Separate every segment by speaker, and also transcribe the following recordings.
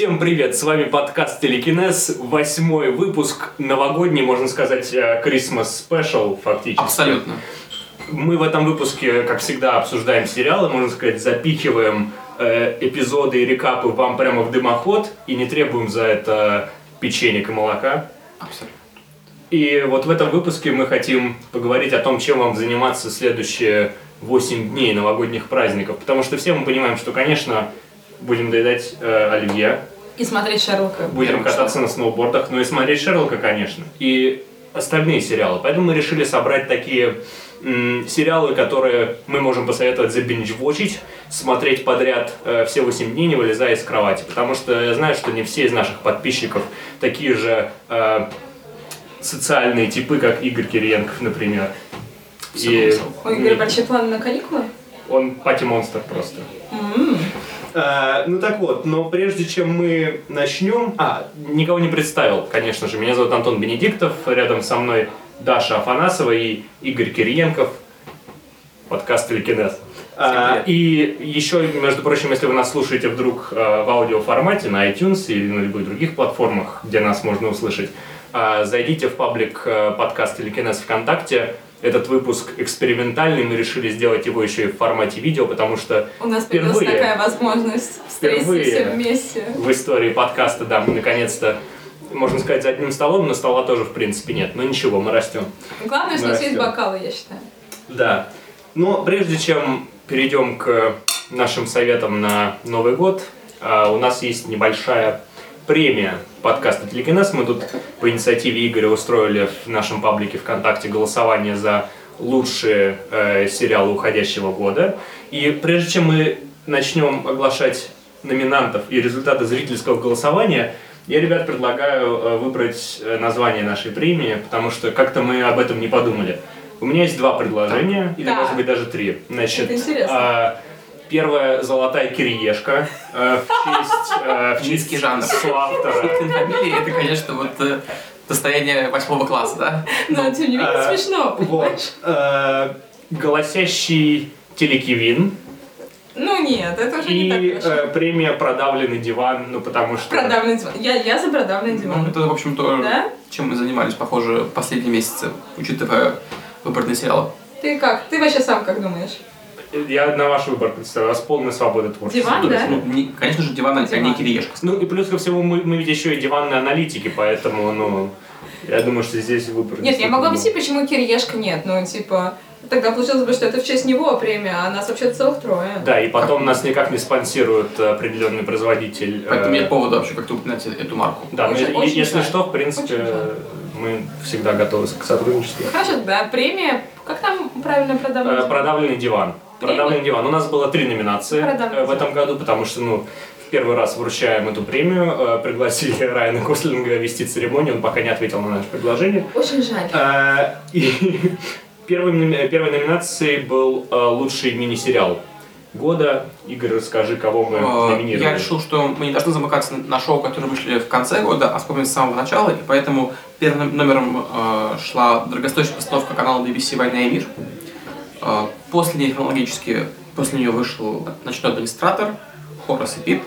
Speaker 1: Всем привет, с вами подкаст Телекинез, восьмой выпуск, новогодний, можно сказать, э, Christmas Special фактически.
Speaker 2: Абсолютно.
Speaker 1: Мы в этом выпуске, как всегда, обсуждаем сериалы, можно сказать, запихиваем э, эпизоды и рекапы вам прямо в дымоход и не требуем за это печенье и молока.
Speaker 2: Абсолютно.
Speaker 1: И вот в этом выпуске мы хотим поговорить о том, чем вам заниматься следующие 8 дней новогодних праздников. Потому что все мы понимаем, что, конечно, будем доедать э, оливье,
Speaker 3: И смотреть Шерлока.
Speaker 1: будем кататься на сноубордах, ну и смотреть Шерлока, конечно. И остальные сериалы. Поэтому мы решили собрать такие м, сериалы, которые мы можем посоветовать забинч-вочить, смотреть подряд э, все 8 дней, не вылезая из кровати. Потому что я знаю, что не все из наших подписчиков такие же э, социальные типы, как Игорь Кириенков, например. И
Speaker 3: У Игоря большие планы на каникулы?
Speaker 1: он пати-монстр просто. Э, ну так вот, но прежде чем мы начнем... А, никого не представил, конечно же. Меня зовут Антон Бенедиктов, рядом со мной Даша Афанасова и Игорь Кириенков. Подкаст Телекинез. А, и еще, между прочим, если вы нас слушаете вдруг э, в аудиоформате на iTunes или на любых других платформах, где нас можно услышать, э, зайдите в паблик подкаст Телекинез ВКонтакте. Этот выпуск экспериментальный, мы решили сделать его еще и в формате видео, потому что
Speaker 3: У нас появилась
Speaker 1: Впервые.
Speaker 3: такая возможность встретиться все вместе.
Speaker 1: в истории подкаста, да, мы наконец-то, можно сказать, за одним столом, но стола тоже, в принципе, нет. Но ничего, мы растем.
Speaker 3: Главное, что у нас есть бокалы, я считаю.
Speaker 1: Да. Но прежде чем перейдем к нашим советам на Новый год, а, у нас есть небольшая премия подкаста Телекинез. Мы тут по инициативе Игоря устроили в нашем паблике ВКонтакте голосование за лучшие э, сериалы уходящего года. И прежде чем мы начнем оглашать номинантов и результаты зрительского голосования, я, ребят, предлагаю э, выбрать э, название нашей премии, потому что как-то мы об этом не подумали. У меня есть два предложения, или
Speaker 3: Да.
Speaker 1: может быть даже три. Значит,
Speaker 3: Это интересно.
Speaker 1: а, первая золотая кириешка э, в честь, э, в честь
Speaker 2: жанр.
Speaker 1: соавтора.
Speaker 2: Шуткин фамилии это, конечно, вот э, состояние восьмого класса, да?
Speaker 3: Но тем не менее
Speaker 1: а,
Speaker 3: смешно,
Speaker 1: Вот. Э, Голосящий телекивин
Speaker 3: Ну нет, это уже не
Speaker 1: и
Speaker 3: так хорошо.
Speaker 1: э, премия продавленный диван, ну потому что...
Speaker 3: Продавленный диван. Я, я за продавленный
Speaker 2: Ну,
Speaker 3: диван.
Speaker 2: это, в общем-то,
Speaker 3: Да?
Speaker 2: чем мы занимались, похоже, последние месяцы, учитывая выборные сериалы.
Speaker 3: Ты как? Ты вообще сам как думаешь?
Speaker 1: Я на ваш выбор представляю, у вас полная свобода творчества.
Speaker 3: Диван, да?
Speaker 2: Ну, не- конечно же, диван, а
Speaker 3: Диван.
Speaker 2: не кириешка.
Speaker 1: Ну и плюс ко всему мы, мы ведь еще и диванные аналитики, поэтому, ну, я думаю, что здесь выбор.
Speaker 3: Нет, я могу объяснить, почему Кириешка нет. Ну, типа, тогда получилось бы, что это в честь него премия, а нас вообще целых трое.
Speaker 1: Да, и потом нас никак не спонсирует э, определенный производитель.
Speaker 2: Поэтому
Speaker 1: э,
Speaker 2: нет повода вообще как-то упоминать эту марку.
Speaker 1: Да,
Speaker 3: Очень-
Speaker 1: е-
Speaker 3: очень
Speaker 1: если
Speaker 3: жаль.
Speaker 1: что, в принципе, мы всегда готовы к сотрудничеству.
Speaker 3: Хорошо, да, премия. Как там правильно
Speaker 1: Э,
Speaker 3: продавать?
Speaker 1: Продавленный диван. Продавленный диван. У нас было три номинации
Speaker 3: Продавленный
Speaker 1: э, в этом году, потому что, ну, в первый раз вручаем эту премию, э, пригласили Райана Гослинга вести церемонию, он пока не ответил на наше предложение.
Speaker 3: Очень жаль.
Speaker 1: Э, И первой, первой номинацией был лучший мини-сериал года. Игорь, расскажи, кого мы номинировали.
Speaker 2: Я решил, что мы не должны замыкаться на шоу, которые вышли в конце года, а вспомнить с самого начала, и поэтому первым номером шла дорогостоящая постановка канала BBC «Война и мир». После нее хронологически, после нее вышел «Ночной администратор», «Хорас и Пип»,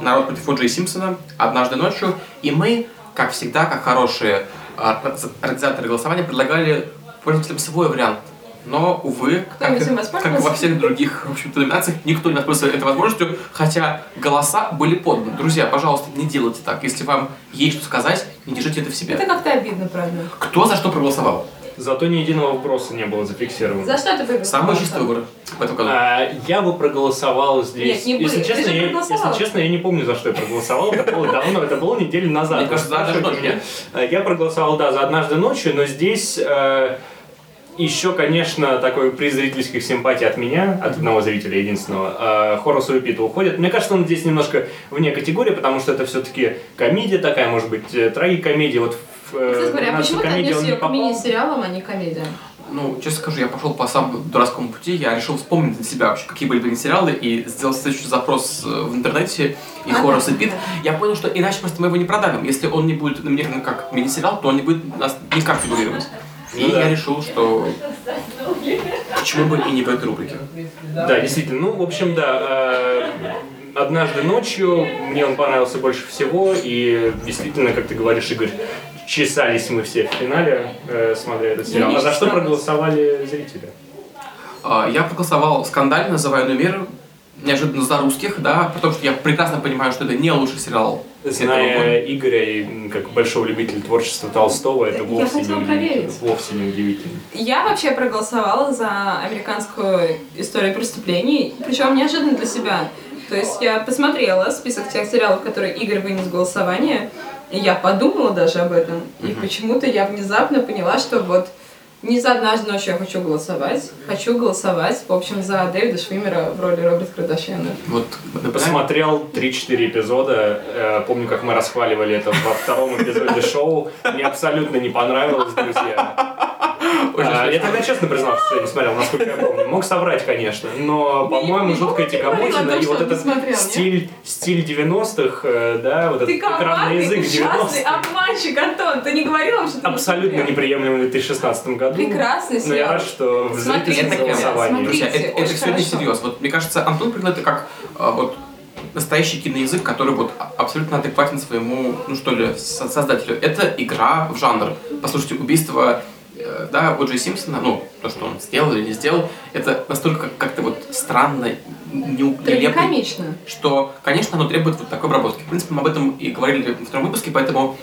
Speaker 2: «Народ против О'Джей Симпсона», «Однажды ночью», и мы, как всегда, как хорошие э, организаторы голосования, предлагали пользователям свой вариант. Но, увы, как,
Speaker 3: им
Speaker 2: как
Speaker 3: воспользовался?
Speaker 2: во всех других в общем-то, номинациях, никто не воспользовался этой возможностью, хотя голоса были поданы. Друзья, пожалуйста, не делайте так. Если вам есть что сказать, не держите это в себе.
Speaker 3: Это как-то обидно, правда.
Speaker 2: Кто за что проголосовал?
Speaker 1: Зато ни единого вопроса не было зафиксировано.
Speaker 3: За что ты выиграл?
Speaker 2: Самый чистый выбор в этом году.
Speaker 1: А, я бы проголосовал здесь.
Speaker 3: Нет, не
Speaker 1: если, честно, я, если честно, я не помню, за что я проголосовал. Это было давно, это было неделю назад.
Speaker 2: Мне кажется, за «Однажды
Speaker 1: Спрашивайте
Speaker 2: ночью»,
Speaker 1: меня. Э, Я проголосовал, да, за однажды ночью, но здесь э, еще, конечно, такой приз зрительских симпатий от меня, от одного зрителя единственного, э, Хорусу Репиту уходит. Мне кажется, он здесь немножко вне категории, потому что это все-таки комедия такая, может быть, э, трагикомедия. Вот
Speaker 3: Кстати говоря, а почему ты отнес ее к мини-сериалам, а не комедиям?
Speaker 2: Ну, честно скажу, я пошел по самому дурацкому пути. Я решил вспомнить для себя вообще, какие были бы сериалы, и сделал следующий запрос э, в интернете, и
Speaker 3: А,
Speaker 2: Хорас и
Speaker 3: да,
Speaker 2: Пит.
Speaker 3: да.
Speaker 2: Я понял, что иначе просто мы его не продавим. Если он не будет номинирован как мини-сериал, то он не будет нас никак фигурировать. И
Speaker 1: Ну да.
Speaker 2: я решил, что почему бы и не в этой рубрике.
Speaker 1: Да, действительно. Ну, в общем, да. э, однажды ночью мне он понравился больше всего, и действительно, как ты говоришь, Игорь, чесались мы все в финале, э, смотря этот сериал.
Speaker 3: не
Speaker 1: А за что проголосовали зрители?
Speaker 2: А, Я проголосовал скандально, называю номер неожиданно за русских, да, потому что я прекрасно понимаю, что это не лучший сериал этого года.
Speaker 1: Зная Игоря и как большого любителя творчества Толстого, это
Speaker 3: Я
Speaker 1: вовсе не,
Speaker 3: проверить.
Speaker 1: вовсе не удивительно.
Speaker 3: Я вообще проголосовала за американскую историю преступлений, причем неожиданно для себя. То есть я посмотрела список тех сериалов, которые Игорь вынес в голосование, и я подумала даже об этом. И почему-то я внезапно поняла, что вот не за однажды ночью я хочу голосовать. Хочу голосовать, в общем, за Дэвида Швимера в роли Роберта Кардашьяна.
Speaker 2: Вот, напоминаю,
Speaker 1: Посмотрел 3-4 эпизода. Э, Помню, как мы расхваливали это во втором эпизоде шоу. Мне абсолютно не понравилось, друзья. А, Я тогда честно признался, что я не смотрел, насколько я помню. Мог соврать, конечно, но, по-моему, жуткая тягомотина и вот этот стиль, стиль 90-х, э, да, вот этот экранный язык
Speaker 3: ужасный
Speaker 1: 90-х.
Speaker 3: обманщик, Антон! Ты не говорил им, что ты
Speaker 1: Абсолютно неприемлемый в 2016 году.
Speaker 3: Прекрасный
Speaker 1: Но я
Speaker 3: сериал.
Speaker 1: рад, что в зрительском голосовании.
Speaker 2: Друзья,
Speaker 3: Смотрите,
Speaker 2: это,
Speaker 3: хорошо.
Speaker 2: всерьез. Вот, мне кажется, Антон принял это как а, вот настоящий киноязык, который вот а- абсолютно адекватен своему, ну что ли, со- создателю. Это игра в жанр. Послушайте, убийство да, О'Джей Симпсона, ну, то, что он сделал или не сделал, это настолько как-то вот странно, не- нелепо,
Speaker 3: Трагикомично.
Speaker 2: что, конечно, оно требует вот такой обработки. В принципе, мы об этом и говорили во втором выпуске, поэтому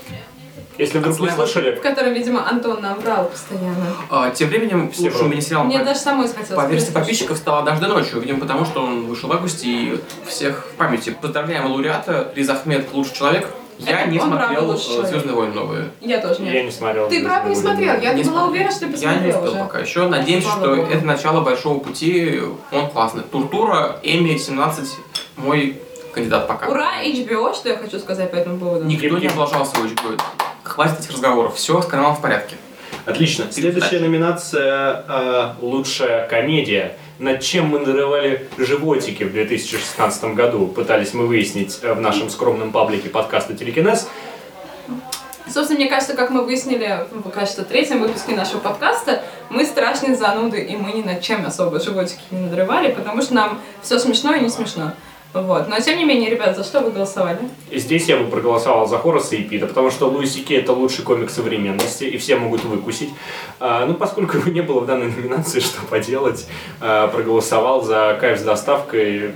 Speaker 1: Если вдруг не слышали,
Speaker 3: В котором, видимо, Антон нам врал постоянно.
Speaker 2: а, тем временем
Speaker 1: Все
Speaker 2: лучшим мини-сериалом
Speaker 3: Мне
Speaker 2: по-
Speaker 3: даже самой захотелось.
Speaker 2: По версии подписчиков стало однажды ночью, видимо, потому что он вышел в августе и всех в памяти. Поздравляем лауреата, Риз Ахмед лучший человек. Я не
Speaker 3: он правда
Speaker 2: смотрел
Speaker 3: лучший человек.
Speaker 2: Звездные войны новые.
Speaker 3: Я тоже нет.
Speaker 1: я не смотрел.
Speaker 3: Ты правда не смотрел? Я
Speaker 2: Не
Speaker 3: была уверена, что ты
Speaker 2: Я не
Speaker 3: посмотрел
Speaker 2: успел пока еще. Надеемся,
Speaker 3: Слава
Speaker 2: что это начало большого пути. Он классный. Туртура, Эми 17, мой кандидат пока.
Speaker 3: Ура, HBO, что я хочу сказать по этому поводу.
Speaker 2: Никто не облажался в HBO. Хватит этих разговоров. Все с каналом в порядке.
Speaker 1: Отлично. Следующая номинация э, «Лучшая комедия». Над чем мы нарывали животики в 2016 году, пытались мы выяснить э, в нашем скромном паблике подкаста «Телекинез».
Speaker 3: Собственно, мне кажется, как мы выяснили в, кажется, третьем выпуске нашего подкаста, мы страшные зануды, и мы ни над чем особо животики не надрывали, потому что нам все смешно и не смешно. Вот. Но тем не менее, ребят, за что вы голосовали?
Speaker 1: И здесь я бы проголосовал за Хораса и Пита, потому что Луи Си Кей это лучший комик современности, и все могут выкусить. А, ну, поскольку его не было в данной номинации, что поделать, а, проголосовал за «Кайф с доставкой».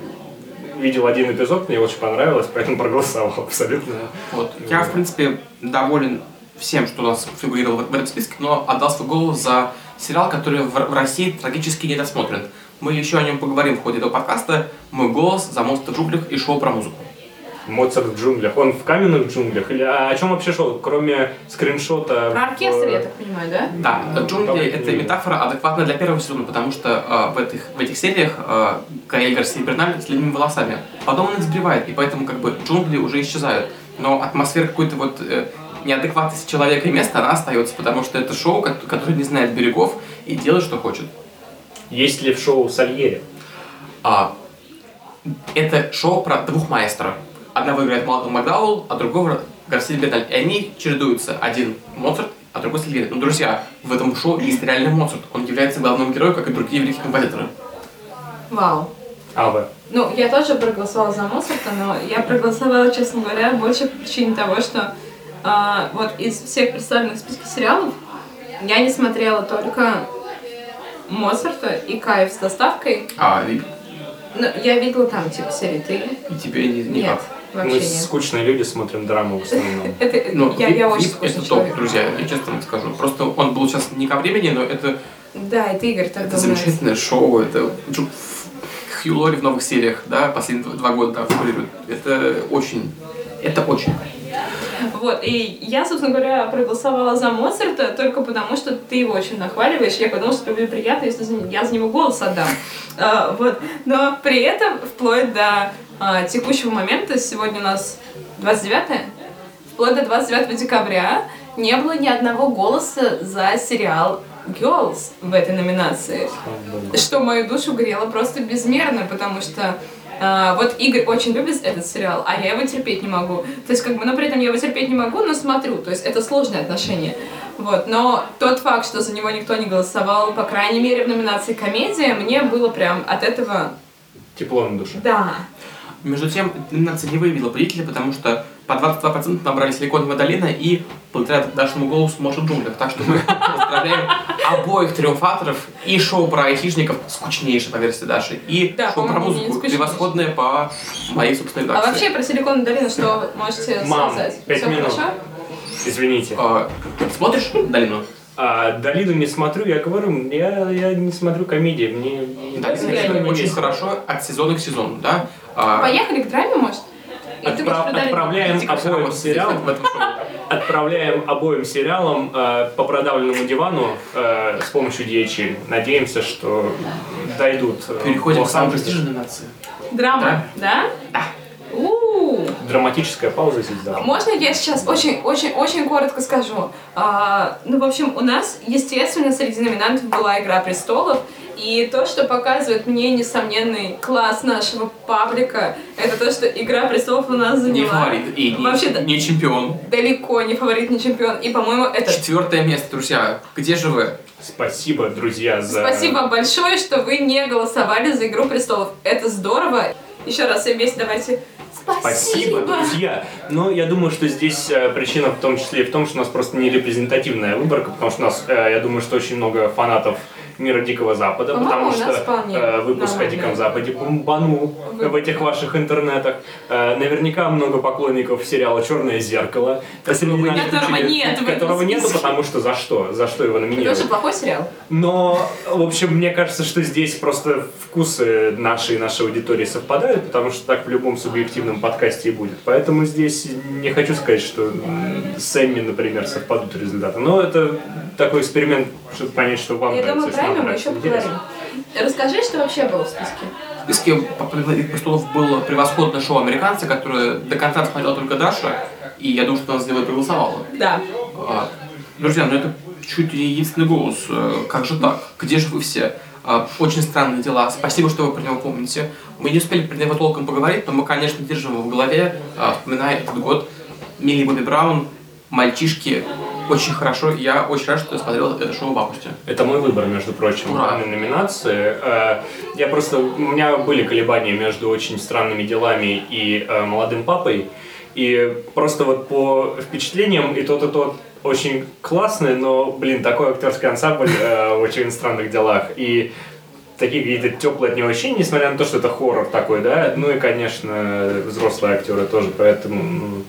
Speaker 1: Видел один эпизод, мне очень понравилось, поэтому проголосовал абсолютно.
Speaker 2: Вот. Я, в принципе, доволен всем, что у нас фигурировал в этом списке, но отдал свой голос за сериал, который в, России трагически недосмотрен. Мы еще о нем поговорим в ходе этого подкаста. Мой голос за «Монстр в джунглях» и шоу про музыку.
Speaker 1: Моцарт в джунглях. Он в каменных джунглях? Или а о чем вообще шоу? Кроме скриншота...
Speaker 3: Про оркестр,
Speaker 1: в-
Speaker 3: я так понимаю, да?
Speaker 2: Да,
Speaker 1: Ну,
Speaker 2: джунгли это метафора адекватна для первого сезона, потому что э, в, этих, в этих сериях э, Гаэль Гарсия Берналь с длинными волосами. Потом он их сбривает, и поэтому как бы джунгли уже исчезают. Но атмосфера какой-то вот э, неадекватности человека и места, она остается, потому что это шоу, ко- которое не знает берегов и делает, что хочет.
Speaker 1: Есть ли в шоу Сальери?
Speaker 2: А, это шоу про двух маэстро. Одного играет Малком Макдауэлл, а другого Гарсия Берналь. И они чередуются. Один Моцарт, а другой Сальери. Ну, друзья, в этом шоу есть реальный Моцарт. Он является главным героем, как и другие великие композиторы.
Speaker 3: Вау.
Speaker 1: А, вы?
Speaker 3: Ну, я тоже проголосовала за Моцарта, но я проголосовала, честно говоря, больше по причине того, что а, вот из всех представленных в списке сериалов я не смотрела только Моцарта и Кайф с доставкой.
Speaker 2: А, и,
Speaker 3: Ну, я видела там, типа, серии 3.
Speaker 2: и тебе не,
Speaker 3: Нет,
Speaker 2: никак.
Speaker 3: вообще
Speaker 1: Мы
Speaker 3: нет.
Speaker 1: скучные люди, смотрим драму в основном.
Speaker 3: Это,
Speaker 2: Ну,
Speaker 3: я, я очень скучный
Speaker 2: это топ, друзья, я честно вам скажу. Просто он был сейчас не ко времени, но это,
Speaker 3: Да, это Игорь так
Speaker 2: это замечательное шоу, это Хью Лори в новых сериях, да, последние два- года да, фигурирует. Это очень, это очень.
Speaker 3: Вот, и я, собственно говоря, проголосовала за Моцарта только потому, что ты его очень нахваливаешь. Я подумала, что будет приятно, если я за него голос отдам. А, вот. Но при этом, вплоть до а, текущего момента, сегодня у нас 29 вплоть до 29 декабря не было ни одного голоса за сериал Girls в этой номинации. Что мою душу грело просто безмерно, потому что а, вот Игорь очень любит этот сериал, а я его терпеть не могу. То есть, как бы, но при этом я его терпеть не могу, но смотрю. То есть, это сложные отношения. Вот. Но тот факт, что за него никто не голосовал, по крайней мере, в номинации комедия, мне было прям от этого
Speaker 1: Тепло на душе.
Speaker 3: да.
Speaker 2: Между тем, номинация не выявила победителя, потому что по 22% набрали Силиконовая долина и благодаря нашему голосу Моша джунглях. Так что мы поздравляем обоих триумфаторов и шоу про айтишников, скучнейшее по версии Даши, и
Speaker 3: Да,
Speaker 2: шоу про музыку, превосходное по моей собственной
Speaker 3: А
Speaker 2: редакции.
Speaker 3: вообще про Силиконовую долину что можете
Speaker 1: Мам,
Speaker 3: сказать?
Speaker 1: пять минут.
Speaker 3: хорошо?
Speaker 1: Извините.
Speaker 2: А, смотришь долину?
Speaker 1: А, Долину не смотрю, я говорю, я, я не смотрю комедии, мне...
Speaker 2: Долина очень хорошо от сезона к сезону, да? А,
Speaker 3: Поехали к драме, может?
Speaker 1: Отправ-
Speaker 3: Долину?
Speaker 1: отправляем обоим сериалам,
Speaker 2: в этом
Speaker 1: отправляем обоим сериалам э, по продавленному дивану э, с помощью DHL. Надеемся, что дойдут. э,
Speaker 2: Переходим к самой престижной номинации.
Speaker 3: Драма, да?
Speaker 2: Да.
Speaker 3: У-у-у.
Speaker 1: Драматическая пауза здесь, да.
Speaker 3: Можно я сейчас очень-очень-очень коротко скажу? А, ну, в общем, у нас, естественно, среди номинантов была «Игра престолов», и то, что показывает мне несомненный класс нашего паблика, это то, что «Игра престолов» у нас заняла
Speaker 2: Не фаворит и не,
Speaker 3: Вообще,
Speaker 2: не чемпион.
Speaker 3: далеко не фаворит, не чемпион. И, по-моему, это...
Speaker 2: Четвертое место, друзья. Где же вы?
Speaker 1: Спасибо, друзья, за...
Speaker 3: Спасибо большое, что вы не голосовали за «Игру престолов». Это здорово. Еще раз все вместе давайте
Speaker 1: Спасибо, друзья. Но я думаю, что здесь э, причина в том числе и в том, что у нас просто не репрезентативная выборка, потому что у нас, э, я думаю, что очень много фанатов мира Дикого Запада,
Speaker 3: По-моему,
Speaker 1: потому что э, выпуск о. Диком Западе бомбанул
Speaker 3: Вы-
Speaker 1: в этих ваших интернетах. Э, наверняка много поклонников сериала «Черное зеркало»,
Speaker 3: Которого нет в этом
Speaker 1: которого нету, потому что за что? За что его
Speaker 3: Это
Speaker 1: номинировали?
Speaker 3: очень плохой сериал.
Speaker 1: Но, в общем, мне кажется, что здесь просто вкусы нашей и нашей аудитории совпадают, потому что так в любом субъективном подкасте и будет. Поэтому здесь не хочу сказать, что с Эмми, например, совпадут результаты. Но это такой эксперимент, чтобы понять, что вам
Speaker 3: Я
Speaker 1: нравится,
Speaker 3: думаю, правильно, мы еще поговорим. Расскажи, что вообще было в списке.
Speaker 2: В списке по «Игре престолов» было превосходное шоу «Американцы», которое до конца смотрела только Даша, и я думаю, что она за него и проголосовала.
Speaker 3: Да.
Speaker 2: А, Друзья, ну это чуть ли не единственный голос. Э, Как же так? Где же вы все? А, Очень странные дела. Спасибо, что вы про него помните. Мы не успели про него толком поговорить, но мы, конечно, держим его в голове, а, вспоминая этот год. Милли Бобби Браун, мальчишки. Очень хорошо. Я очень рад, что я смотрел это шоу в августе.
Speaker 1: Это мой выбор, между прочим, в
Speaker 2: Ура.
Speaker 1: данной номинации. Э, Я просто... У меня были колебания между «Очень странными делами» и э, «Молодым папой». И просто вот по впечатлениям и тот, и тот очень классный, но, блин, такой актерский ансамбль э, в «Очень странных делах». И такие какие-то теплые от него ощущения, несмотря на то, что это хоррор такой, да. Ну и, конечно, взрослые актеры тоже, поэтому... ну,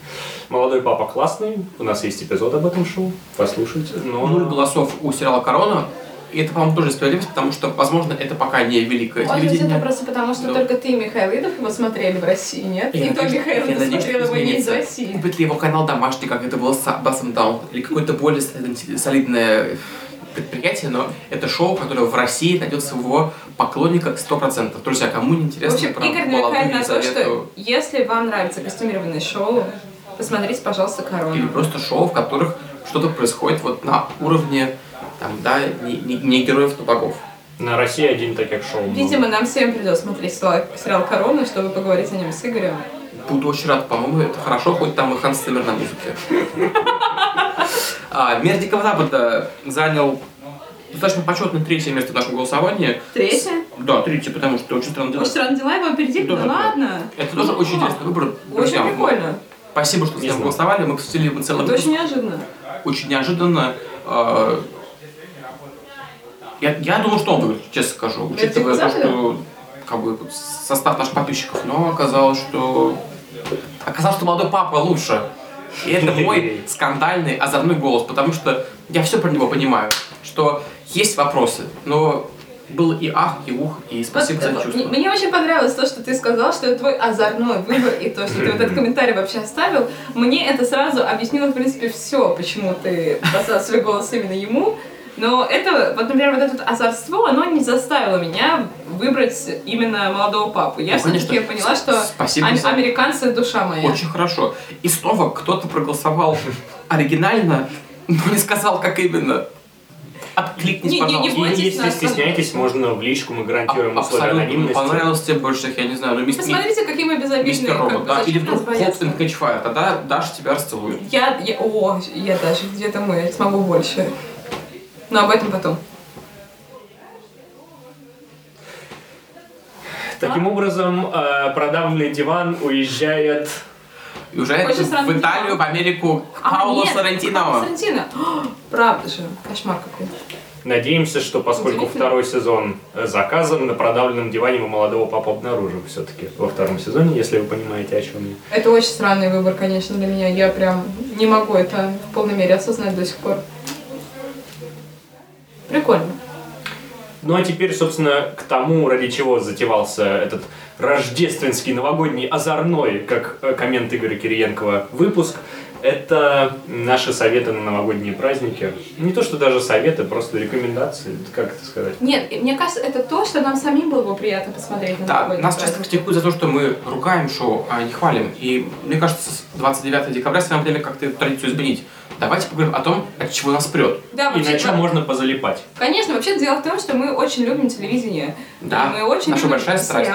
Speaker 1: Молодой папа классный, у нас есть эпизод об этом шоу, послушайте. Но...
Speaker 2: Нуль голосов у сериала «Корона». И это, по-моему, тоже справедливость, потому что, возможно, это пока не великое
Speaker 3: Может быть,
Speaker 2: телевидение.
Speaker 3: это просто потому, что
Speaker 2: Да.
Speaker 3: только ты и Михаил Идов его смотрели в России, нет?
Speaker 2: Я
Speaker 3: И то
Speaker 2: надеюсь,
Speaker 3: Михаил
Speaker 2: я
Speaker 3: Идов смотрел его не из. России.
Speaker 2: Купит ли его канал домашний, как это было с Басом Даун, или какое-то более солидное предприятие, но это шоу, которое в России найдет своего поклонника 100%. Друзья, кому не
Speaker 3: В
Speaker 2: интересно
Speaker 3: общем,
Speaker 2: про
Speaker 3: Игорь намекает на то, что если вам нравится костюмированное шоу, посмотрите, пожалуйста,
Speaker 2: или
Speaker 3: «Корону».
Speaker 2: просто шоу, в которых что-то происходит вот на уровне там, да, не, не- не героев, но богов.
Speaker 1: На России один таких шоу.
Speaker 3: Видимо, нам всем придется смотреть сериал сериал «Корона», чтобы поговорить о нем с Игорем.
Speaker 2: Буду очень рад, по-моему, это хорошо, хоть там и Ханс Циммер на музыке. А, Мир Дикого Запада занял достаточно почетное третье место в нашем голосовании.
Speaker 3: Третье.
Speaker 2: Да, третье, потому что очень странно
Speaker 3: Очень
Speaker 2: делать.
Speaker 3: странно дела его опередили, да
Speaker 2: да.
Speaker 3: ладно.
Speaker 2: Это тоже очень интересный выбор.
Speaker 3: Очень
Speaker 2: Друзья,
Speaker 3: прикольно.
Speaker 2: Спасибо, что с
Speaker 1: знаю.
Speaker 2: голосовали. Мы посвятили ему целый
Speaker 3: Это
Speaker 2: выпуск.
Speaker 3: очень неожиданно.
Speaker 2: Очень неожиданно. А, Я, я думал, что он выиграет, честно скажу. Учитывая то, что как бы, состав наших подписчиков. Но оказалось, что... Оказалось, что молодой папа лучше. И это мой скандальный, озорной голос, потому что я все про него понимаю, что есть вопросы, но было и ах, и ух, и спасибо за
Speaker 3: Вот,
Speaker 2: чувство.
Speaker 3: м- Мне очень понравилось то, что ты сказал, что это твой озорной выбор, и то, что ты вот этот комментарий вообще оставил. Мне это сразу объяснило, в принципе, все, почему ты поставил свой голос именно ему. Но это, вот, например, вот это озорство, оно не заставило меня выбрать именно молодого папу. Я
Speaker 2: Ну,
Speaker 3: все-таки поняла, что
Speaker 2: Спасибо
Speaker 3: ам-
Speaker 2: за-
Speaker 3: американцы душа моя.
Speaker 2: Очень хорошо. И снова кто-то проголосовал оригинально, но не сказал, как именно. Откликнись,
Speaker 3: Не- не- не
Speaker 2: пожалуйста.
Speaker 3: бойтесь
Speaker 1: И если
Speaker 3: нас,
Speaker 1: стесняетесь, можно в личку, мы гарантируем
Speaker 2: А-
Speaker 1: условия
Speaker 2: Абсолютно.
Speaker 1: анонимности.
Speaker 2: Понравилось тебе больше всех, я не знаю, ну мис- ми-
Speaker 3: Посмотрите, какие мы безобидные.
Speaker 2: мистер
Speaker 3: как
Speaker 2: Робот,
Speaker 3: бы,
Speaker 2: да? Или вдруг and Catchfire, тогда Даша тебя расцелует.
Speaker 3: Я, я, о, я даже где-то мы смогу больше. Но об этом потом.
Speaker 1: Таким образом, э, продавленный диван уезжает...
Speaker 2: И уезжает
Speaker 3: Очень
Speaker 2: в Италию, в Америку, к
Speaker 3: А,
Speaker 2: Пауло
Speaker 3: нет,
Speaker 2: Соррентино.
Speaker 3: Пауло Соррентино. О, Правда же, кошмар какой.
Speaker 1: Надеемся, что поскольку второй сезон э, заказан, на продавленном диване мы молодого папу обнаружим все-таки во втором сезоне, если вы понимаете, о чем я.
Speaker 3: Это очень странный выбор, конечно, для меня. Я прям не могу это в полной мере осознать до сих пор. Прикольно.
Speaker 1: Ну а теперь, собственно, к тому, ради чего затевался этот рождественский, новогодний, озорной, как э, коммент Игоря Кириенкова, выпуск. Это наши советы на новогодние праздники. Не то, что даже советы, просто рекомендации, как это сказать.
Speaker 3: Нет, мне кажется, это то, что нам самим было бы приятно посмотреть на
Speaker 2: Да, нас часто критикуют за то, что мы ругаем шоу, а не хвалим. И мне кажется, с 29 декабря самое время как-то эту традицию изменить. Давайте поговорим о том, от чего нас прет.
Speaker 3: Да,
Speaker 1: И на чем можно позалипать.
Speaker 3: Конечно, вообще дело в том, что мы очень любим телевидение.
Speaker 2: Да,
Speaker 3: мы очень
Speaker 2: наша
Speaker 3: любим
Speaker 2: большая страсть.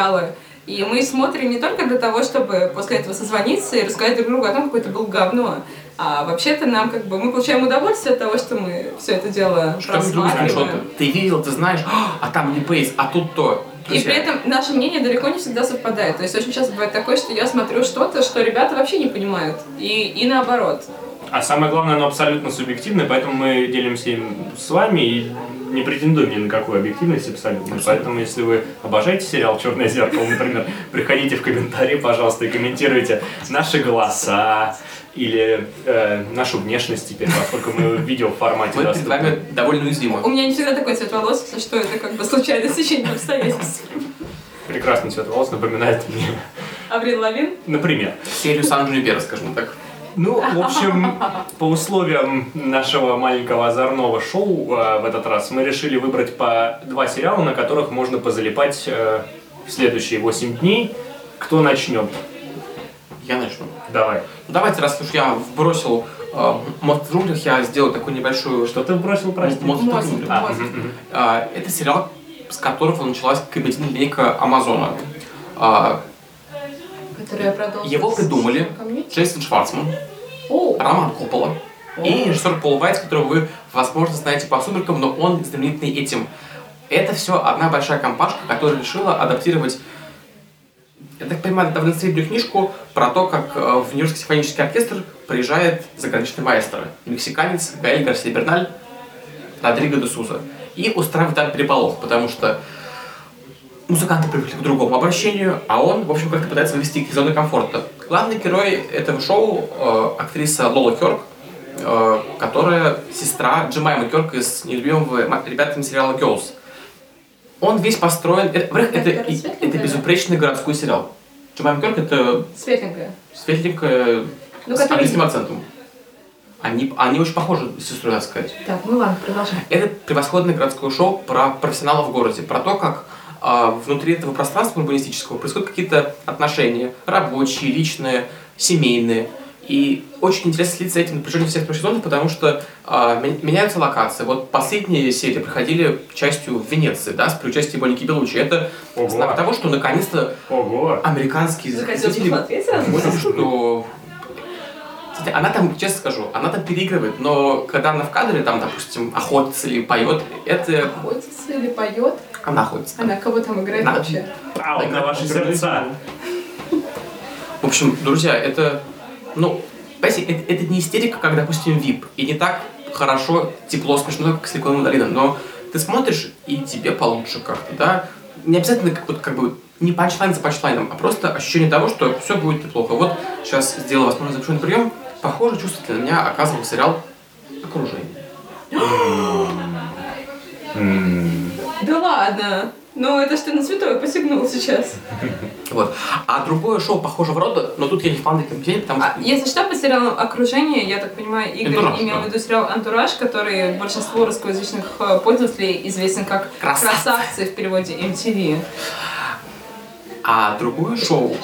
Speaker 3: И мы смотрим не только для того, чтобы после этого созвониться и рассказать друг другу о том, какое это было говно, а вообще-то нам как бы мы получаем удовольствие от того, что мы все это дело
Speaker 2: Что
Speaker 3: рассматриваем.
Speaker 2: что ты видел, ты знаешь, «А, а там не пейс, а тут то.
Speaker 3: И при этом наше мнение далеко не всегда совпадает. То есть очень часто бывает такое, что я смотрю что-то, что ребята вообще не понимают. И, и наоборот.
Speaker 1: А самое главное, оно абсолютно субъективное, поэтому мы делимся им с вами и не претендуем ни на какую объективность абсолютно. Поэтому, если вы обожаете сериал «Черное зеркало», например, приходите в комментарии, пожалуйста, и комментируйте наши голоса или э, нашу внешность теперь, поскольку мы в видеоформате
Speaker 2: Мы перед вами довольно уязвимы.
Speaker 3: У меня не всегда такой цвет волос, что это как бы случайное стечение обстоятельств.
Speaker 1: Прекрасный цвет волос напоминает мне,
Speaker 3: Аврил Лавин?
Speaker 1: например.
Speaker 2: Серию Сан-Джунипера, скажем так.
Speaker 1: Ну, в общем, по условиям нашего маленького озорного шоу э, в этот раз мы решили выбрать по два сериала, на которых можно позалипать э, в следующие 8 дней. Кто начнет?
Speaker 2: Я начну.
Speaker 1: Давай.
Speaker 2: Ну, давайте, раз уж я вбросил э, мост в джунглях, я сделаю такую небольшую...
Speaker 1: Что ты бросил, прости?
Speaker 2: Мост в
Speaker 3: Мост.
Speaker 2: джунглях.
Speaker 1: А.
Speaker 2: А, Это сериал, с которого началась комедийная линейка Амазона. А. Его придумали? Джейсон Шварцман,
Speaker 3: О,
Speaker 2: Роман Коппола
Speaker 3: О.
Speaker 2: и режиссер Пол Вайт, которого вы, возможно, знаете по «Сумеркам», но он знаменитый этим. Это все одна большая компашка, которая решила адаптировать я так понимаю, довольно среднюю книжку про то, как э, в Нью-Йоркский симфонический оркестр приезжает заграничный маэстро, мексиканец Гаэль Гарсия Берналь, Родриго де Суза, и устраивает там переполох, потому что музыканты привыкли к другому обращению, а он, в общем, как-то пытается вывести их из зоны комфорта. Главный герой этого шоу э, актриса Лола Кёрк, э, которая сестра Джемайма Кёрк из нелюбимого ребятами сериала Girls. Он весь построен... Это, во-первых, это,
Speaker 3: Это светленькая,
Speaker 2: это безупречный городской сериал. Джемайма Кёрк это
Speaker 3: светленькая.
Speaker 2: светленькая
Speaker 3: Ну,
Speaker 2: с английским акцентом. Они, они очень похожи с сестрой, надо сказать.
Speaker 3: Так, ну ладно, продолжай.
Speaker 2: Это превосходное городское шоу про профессионалов в городе, про то, как а, внутри этого пространства урбанистического происходят какие-то отношения, рабочие, личные, семейные. И очень интересно следить за этим напряжением всех сезонов, потому что а, ме- меняются локации. Вот последние серии проходили частью в Венеции, да, с участием Моники Белучи. Это
Speaker 1: Ого.
Speaker 2: знак того, что наконец-то
Speaker 1: Ого.
Speaker 2: американские зрители поняли, что Кстати, она там, честно скажу, она там переигрывает, но когда она в кадре, там, допустим, охотится или поет, это
Speaker 3: Охотится или поет?
Speaker 2: Она охотится.
Speaker 3: Она кого там играет
Speaker 2: На-
Speaker 3: вообще?
Speaker 1: Ау, на ваши сердца.
Speaker 2: В общем, друзья, это, ну, понимаете, это, это не истерика, как, допустим, VIP, и не так хорошо, тепло, смешно, как Силиконовая долина, но ты смотришь, и тебе получше как-то, да? Не обязательно как, вот, как бы не панчлайн за панчлайном, а просто ощущение того, что все будет неплохо. Вот сейчас сделал возможно запрещенный прием, похоже, чувствительно на меня оказывал сериал «Окружение».
Speaker 3: Да ладно. Ну это что на святое посягнул сейчас.
Speaker 2: Вот. А другое шоу похожего рода, но тут я не вполне компетентен, потому что...
Speaker 3: А, если что, по сериалу «Окружение», я так понимаю, Игорь
Speaker 2: «Антураж»,
Speaker 3: имел
Speaker 2: да.
Speaker 3: в виду сериал «Антураж», который большинству русскоязычных э, пользователей известен как
Speaker 2: Красавцы.
Speaker 3: «Красавцы» в переводе MTV.
Speaker 2: А другое шоу,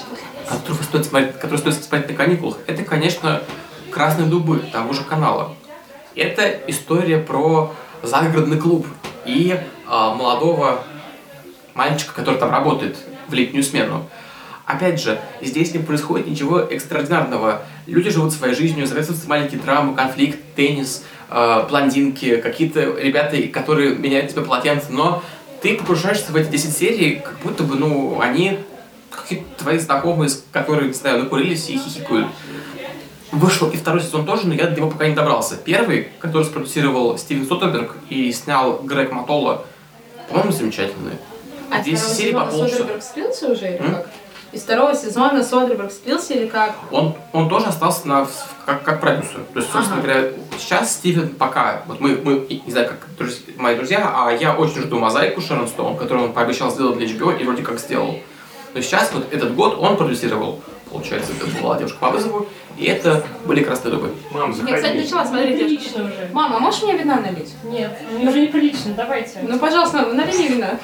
Speaker 2: которое стоит смотреть, которое стоит смотреть на каникулах, это, конечно, «Красные дубы» того же канала. Это история про загородный клуб и а, молодого мальчика, который там работает в летнюю смену. Опять же, здесь не происходит ничего экстраординарного. Люди живут своей жизнью, разрабатываются маленькие драмы, конфликт, теннис, э, блондинки, какие-то ребята, которые меняют тебе полотенце, но ты погружаешься в эти 10 серий, как будто бы, ну, они какие-то твои знакомые, которые, не знаю, накурились и хихикают. Вышел и второй сезон тоже, но я до него пока не добрался. Первый, который спродюсировал Стивен Соттерберг и снял Грег Матолла, по-моему, замечательный.
Speaker 3: А
Speaker 2: 10
Speaker 3: второго
Speaker 2: серий по полчаса.
Speaker 3: Содерберг слился уже или
Speaker 2: М?
Speaker 3: как? Из второго сезона Содерберг слился или как?
Speaker 2: Он, он тоже остался на, как, как продюсер. То есть, собственно
Speaker 3: Ага.
Speaker 2: говоря, сейчас Стивен пока, вот мы, мы, не знаю, как друз- мои друзья, а я очень жду мозаику Шерон Стоун, которую он пообещал сделать для HBO и вроде как сделал. Но сейчас, вот этот год он продюсировал, получается, это была девушка по вызову, и это были красные дубы.
Speaker 1: Мам,
Speaker 3: Я, кстати,
Speaker 1: заходи.
Speaker 3: начала смотреть. девушка.
Speaker 4: Неприлично уже.
Speaker 3: Мама, можешь мне вина налить?
Speaker 4: Нет, мне уже неприлично, давайте.
Speaker 3: Ну, пожалуйста, налей мне вина.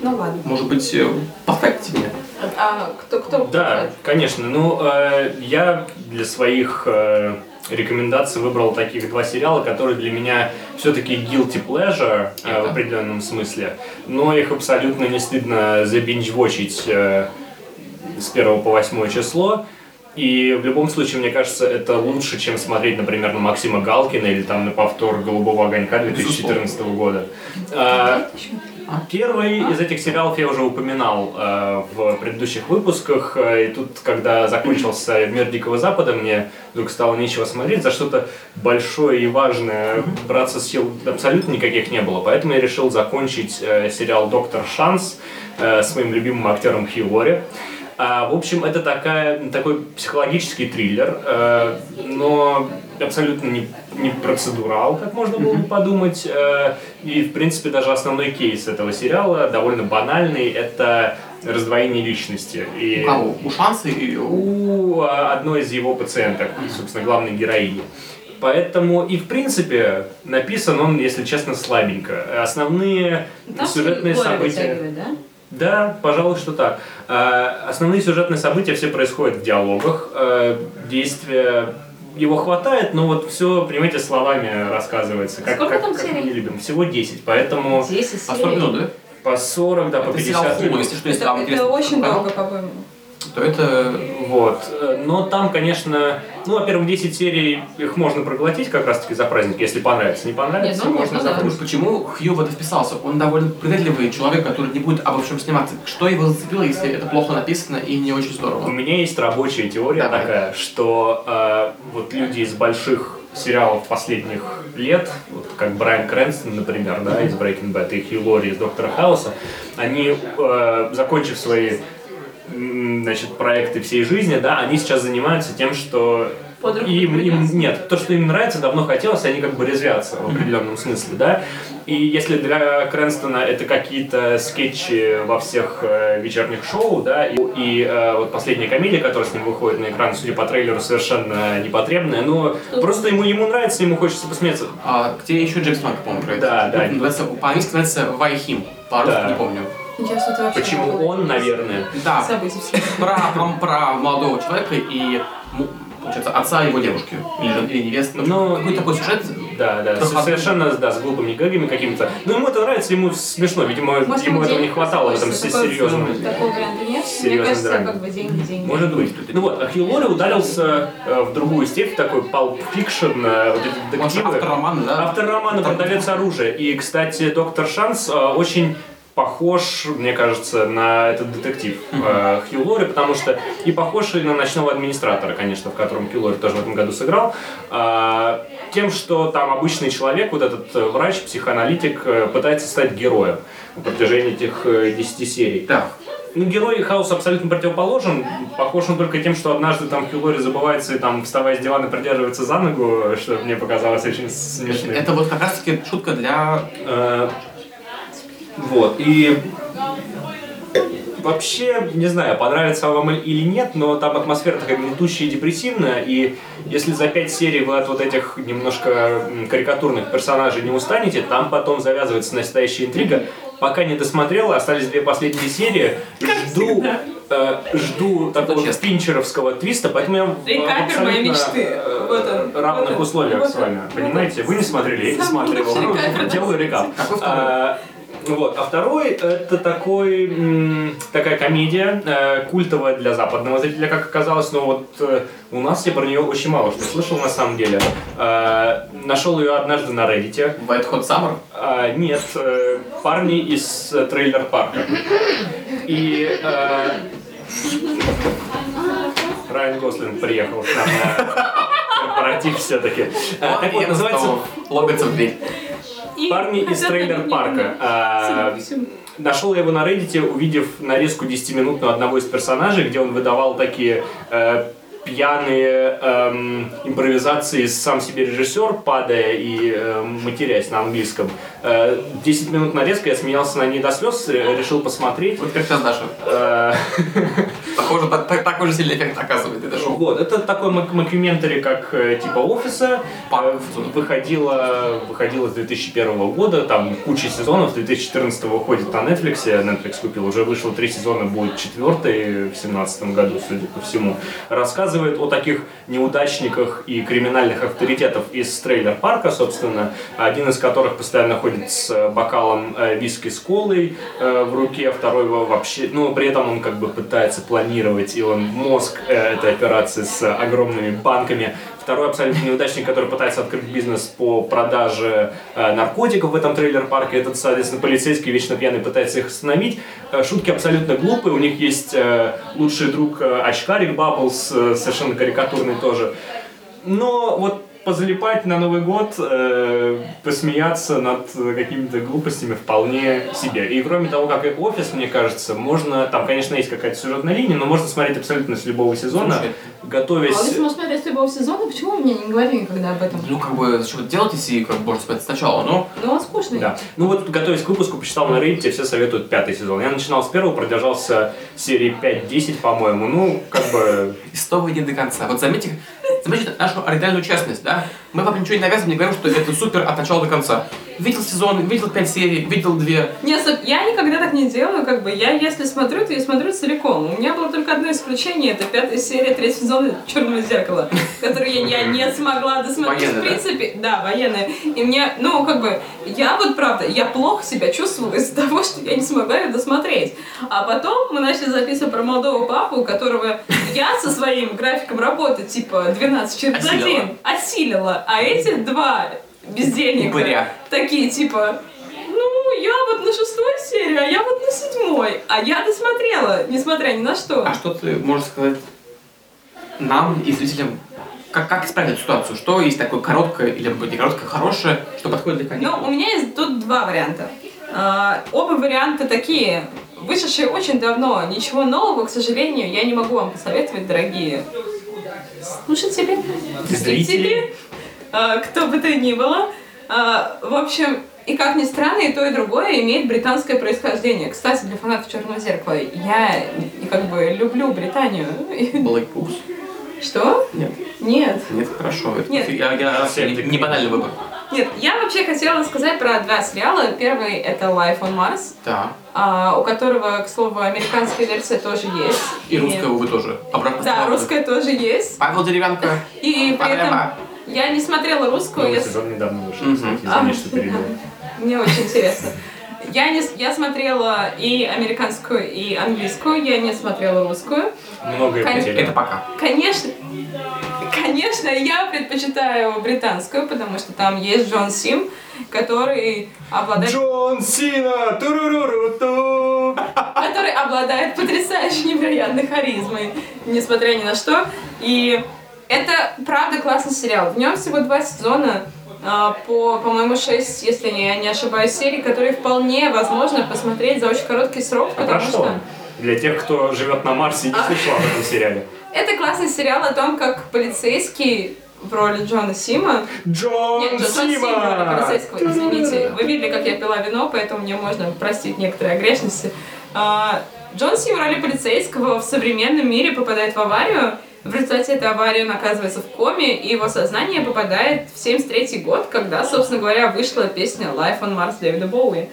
Speaker 3: Ну ладно.
Speaker 2: Может быть, э, подфактите меня?
Speaker 3: А кто кто?
Speaker 1: Да, конечно. Ну, э, я для своих э, рекомендаций выбрал таких два сериала, которые для меня все-таки guilty pleasure э, в определенном смысле, но их абсолютно не стыдно забинж-вочить э, с 1 по 8 число. И в любом случае, мне кажется, это лучше, чем смотреть, например, на Максима Галкина или там на повтор «Голубого огонька» 2014 года. А, Первый из этих сериалов я уже упоминал э, в предыдущих выпусках. Э, И тут, когда закончился «Мир Дикого Запада», мне вдруг стало нечего смотреть. За что-то большое и важное браться сил абсолютно никаких не было. Поэтому я решил закончить э, сериал «Доктор Шанс» э, с моим любимым актером Хью Лори. А, в общем, это такая, такой психологический триллер, э, но абсолютно не, не процедурал, как можно было бы подумать. Э, и, в принципе, даже основной кейс этого сериала довольно банальный. Это раздвоение личности. И
Speaker 2: У кого? У Шанса и у...
Speaker 1: а, одной из его пациенток, собственно, главной героини. Поэтому и в принципе написан он, если честно, слабенько. Основные
Speaker 3: Там
Speaker 1: сюжетные события.
Speaker 3: да?
Speaker 1: Да, пожалуй, что так. А, Основные сюжетные события все происходят в диалогах. А, Действия его хватает, но вот все, понимаете, словами рассказывается. Как,
Speaker 3: Сколько
Speaker 1: как,
Speaker 3: там
Speaker 1: как
Speaker 3: серий?
Speaker 1: мы не любим. Всего 10, поэтому
Speaker 3: 10
Speaker 2: По 40 минут, да?
Speaker 1: по 40, да, по
Speaker 2: Это сериал
Speaker 1: 50
Speaker 2: Hulu,
Speaker 1: минут.
Speaker 2: если что, если
Speaker 3: Это, это очень долго, по-моему.
Speaker 2: То это...
Speaker 1: Вот. Э, Но там, конечно, ну, во-первых, 10 серий, их можно проглотить как раз-таки за праздник, если понравится. Не понравится,
Speaker 3: Не, ну,
Speaker 1: можно
Speaker 3: да.
Speaker 1: забыть.
Speaker 2: Почему Хью в это вписался? Он довольно придатливый человек, который не будет обо всем сниматься. Что его зацепило, если это плохо написано и не очень
Speaker 1: У
Speaker 2: здорово?
Speaker 1: меня есть рабочая теория
Speaker 2: Давай.
Speaker 1: такая, что э, вот люди из больших сериалов последних лет, вот как Брайан Крэнстон, например, да, из Breaking Bad, и Хью Лори из Доктора Хауса, они, э, закончив свои значит, проекты всей жизни, да, они сейчас занимаются тем, что
Speaker 3: Под
Speaker 1: им, им нет, то, что им нравится, давно хотелось, они как бы резвятся в определенном смысле, да. И если для Крэнстона это какие-то скетчи во всех э, вечерних шоу, да, и, и, э, вот последняя комедия, которая с ним выходит на экран, судя по трейлеру, совершенно непотребная, но просто ему, ему нравится, ему хочется посмеяться.
Speaker 2: А где еще Джекс Манк, по-моему?
Speaker 1: Да, да.
Speaker 2: По-английски называется Why Him. По-русски
Speaker 1: Да.
Speaker 2: не помню.
Speaker 1: Почему он, наверное.
Speaker 2: Да, про, про, про молодого человека и, ну, получается, отца его девушки. Или, или невесты.
Speaker 1: Ну,
Speaker 2: Какой такой сюжет?
Speaker 1: Да, да,
Speaker 2: Проходной.
Speaker 1: совершенно, да, с глупыми гэгами какими-то. Но ему это нравится, ему смешно, видимо,
Speaker 3: Может,
Speaker 1: ему
Speaker 3: ему
Speaker 1: этого не хватало в этом серьезном.
Speaker 3: Такого варианта нет. Мне кажется,
Speaker 1: драме.
Speaker 3: как бы деньги, деньги.
Speaker 1: Может быть. Ну вот, Хью Лори ударился э, в другую степь, такой pulp fiction, э, вот эти детективы.
Speaker 2: автор романа, да?
Speaker 1: Автор романа «Продавец оружия». И, кстати, доктор Шанс э, очень похож, мне кажется, на этот детектив э, Хью Лори, потому что и похож и на ночного администратора, конечно, в котором Хью Лори тоже в этом году сыграл, э, тем, что там обычный человек, вот этот э, врач, психоаналитик, э, пытается стать героем на протяжении этих э, 10 серий.
Speaker 2: Да.
Speaker 1: Ну, герой Хаус абсолютно противоположен. Похож он только тем, что однажды там Хью Лори забывается и там, вставая с дивана, придерживается за ногу, что мне показалось очень смешным.
Speaker 2: Это вот как раз-таки шутка для...
Speaker 1: Э, Вот, и вообще, не знаю, понравится вам или нет, но там атмосфера такая гнетущая и депрессивная, и если за пять серий вы от вот этих немножко карикатурных персонажей не устанете, там потом завязывается настоящая интрига. Пока не досмотрел, остались две последние серии, жду, э, жду такого
Speaker 2: честно.
Speaker 1: пинчеровского твиста, поэтому я в
Speaker 3: Эй, Капер, моей мечты.
Speaker 1: э,
Speaker 3: Вот он,
Speaker 1: равных
Speaker 3: вот он,
Speaker 1: условиях
Speaker 3: вот
Speaker 1: с вами,
Speaker 3: вот
Speaker 1: понимаете? Вы не смотрели, я не смотрел. Ну. Делаю рекап.
Speaker 2: Какой второй?
Speaker 1: А, Вот. А второй это такой, такая комедия, э, культовая для западного зрителя, как оказалось, но вот э, у нас я про нее очень мало что слышал на самом деле. Э, нашел ее однажды на Reddit.
Speaker 2: White Hot Summer.
Speaker 1: А, нет, э, парни из э, трейлер парка. И э, Райан Гослинг приехал к нам на корпоратив все-таки. Так вот, называется
Speaker 2: Логается в дверь.
Speaker 3: И
Speaker 1: Парни из
Speaker 3: хотят
Speaker 1: трейлер
Speaker 3: они
Speaker 1: парка.
Speaker 3: меня.
Speaker 1: А,
Speaker 3: Всем- всем.
Speaker 1: Нашел я его на Reddit, увидев нарезку 10-минутную одного из персонажей, где он выдавал такие э, пьяные эм, импровизации сам себе режиссер, падая и э, матерясь на английском. Э, 10 минут нарезка, я смеялся на ней до слез, э, решил посмотреть.
Speaker 2: Вот как сейчас Даша. Похоже, так- так- такой же сильный эффект оказывает это шоу.
Speaker 1: Вот, это такой мак- макюментари, как э, типа офиса. Э, Выходило, выходило с 2001 года, там куча сезонов, с 2014 выходит на Netflix, Netflix купил, уже вышло три сезона, будет четвертый в 2017 году, судя по всему. Рассказывает о таких неудачниках и криминальных авторитетов из трейлер-парка, собственно, один из которых постоянно ходит с бокалом э, виски с колой в руке, второй вообще, ну, при этом он как бы пытается планировать, и он мозг э, этой операции с огромными банками. Второй абсолютно неудачник, который пытается открыть бизнес по продаже э, наркотиков в этом трейлер-парке. Этот, соответственно, полицейский вечно пьяный пытается их остановить. Э, шутки абсолютно глупые. У них есть э, лучший друг э, очкарик Бабблс, э, совершенно карикатурный тоже. Но вот позалипать на Новый год, э, посмеяться над какими-то глупостями вполне себе. И кроме того, как и офис, мне кажется, можно, там, конечно, есть какая-то сюжетная линия, но можно смотреть абсолютно с любого сезона,
Speaker 2: Слушай,
Speaker 1: готовясь...
Speaker 3: А если можно смотреть с любого сезона, почему вы мне не говорили никогда об этом?
Speaker 2: Ну, как бы, что делать, и как бы, можно сказать, сначала, но
Speaker 3: Ну, он скучный.
Speaker 1: Да. Ну вот, готовясь к выпуску, почитал на Reddit, все советуют пятый сезон. Я начинал с первого, продержался серии 5-10, по-моему. Ну, как бы...
Speaker 2: и снова не до конца. Вот заметьте, заметьте нашу оригинальную честность, да? Мы вам ничего не навязываем, не говорим, что это супер от начала до конца. Видел сезон, видел пять серий, видел две.
Speaker 3: Нет, стоп, я никогда так не делаю, как бы, я если смотрю, то я смотрю целиком. У меня было только одно исключение, это пятая серия третьего сезона «Черного зеркала», которую я, я не смогла досмотреть.
Speaker 2: Военная,
Speaker 3: в
Speaker 2: да?
Speaker 3: принципе, да, военная. И мне, ну, как бы, я вот, правда, я плохо себя чувствовала из-за того, что я не смогла ее досмотреть. А потом мы начали записывать про молодого папу, которого я со своим графиком работы, типа, 12
Speaker 2: Осилила.
Speaker 3: 1, осилила. А эти два бездельника
Speaker 2: Упыря.
Speaker 3: такие, типа, ну, я вот на шестой серии, а я вот на седьмой. А я досмотрела, несмотря ни на что.
Speaker 2: А что ты можешь сказать нам и зрителям, как, как исправить эту ситуацию? Что есть такое короткое или, не короткое, хорошее, что подходит для каникул?
Speaker 3: Ну, у меня есть тут два варианта. А, оба варианта такие, вышедшие очень давно. Ничего нового, к сожалению, я не могу вам посоветовать, дорогие слушатели, зрители, а, кто бы то ни было. А, в общем, и как ни странно, и то, и другое имеет британское происхождение. Кстати, для фанатов Черного зеркала, я как бы люблю Британию.
Speaker 2: Books?
Speaker 3: Что?
Speaker 2: Нет.
Speaker 3: Нет.
Speaker 2: Нет, хорошо. Это
Speaker 3: Нет.
Speaker 2: Я, я,
Speaker 1: Всем
Speaker 2: не, не банальный выбор.
Speaker 3: Нет, я вообще хотела сказать про два сериала. Первый это Life on Mars,
Speaker 2: Да.
Speaker 3: а, у которого, к слову, американская версия тоже есть.
Speaker 2: И русская, увы, тоже. Обратно
Speaker 3: Да,
Speaker 2: справа.
Speaker 3: русская тоже есть.
Speaker 2: Павел Деревянко.
Speaker 3: И при этом я не смотрела русскую.
Speaker 1: Новый
Speaker 3: я
Speaker 1: сезон недавно вышел,
Speaker 2: Мгм.
Speaker 1: кстати,
Speaker 3: А,
Speaker 1: извини, что перебил.
Speaker 3: Мне очень интересно. Я, не, я смотрела и американскую, и английскую, я не смотрела русскую.
Speaker 1: Многое
Speaker 3: Кон-
Speaker 1: потерял.
Speaker 2: Это пока.
Speaker 3: Конечно, конечно, я предпочитаю британскую, потому что там есть Джон Сим, который обладает,
Speaker 1: Джон Сина!
Speaker 3: Который обладает потрясающей невероятной харизмой, несмотря ни на что. И это, правда, классный сериал. В нем всего два сезона, а, по, по-моему, шесть, если я не ошибаюсь, серий, которые вполне возможно посмотреть за очень короткий срок,
Speaker 1: А про
Speaker 3: потому
Speaker 1: что?
Speaker 3: что...
Speaker 1: Для тех, кто живет на Марсе и не слышал об этом сериале.
Speaker 3: Это классный сериал о том, как полицейский в роли Джона Сима
Speaker 1: Джон
Speaker 3: Нет, Джон Сим в роли
Speaker 1: Сима!
Speaker 3: полицейского, извините. Вы видели, как я пила вино, поэтому мне можно простить некоторые огрешности. А, Джон Сим в роли полицейского в современном мире попадает в аварию. В результате этой аварии он оказывается в коме, и его сознание попадает в 73 год, когда, собственно говоря, вышла песня «Life on Mars» Дэвида Боуи.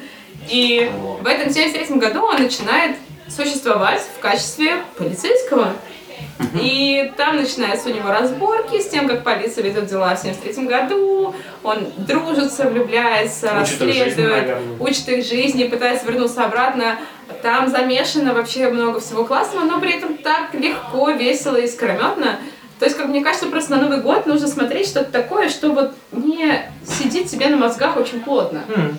Speaker 3: И в этом 73 году он начинает существовать в качестве полицейского. И там начинаются у него разборки с тем, как полиция ведет дела в 73 году. Он дружится, влюбляется,
Speaker 1: Учит их жизни,
Speaker 3: расследует, учит их жизни, пытается вернуться обратно. Там замешано вообще много всего классного, но при этом так легко, весело и искрометно. То есть, как мне кажется, просто на Новый год нужно смотреть что-то такое, что вот не сидит себе на мозгах очень плотно.
Speaker 1: М.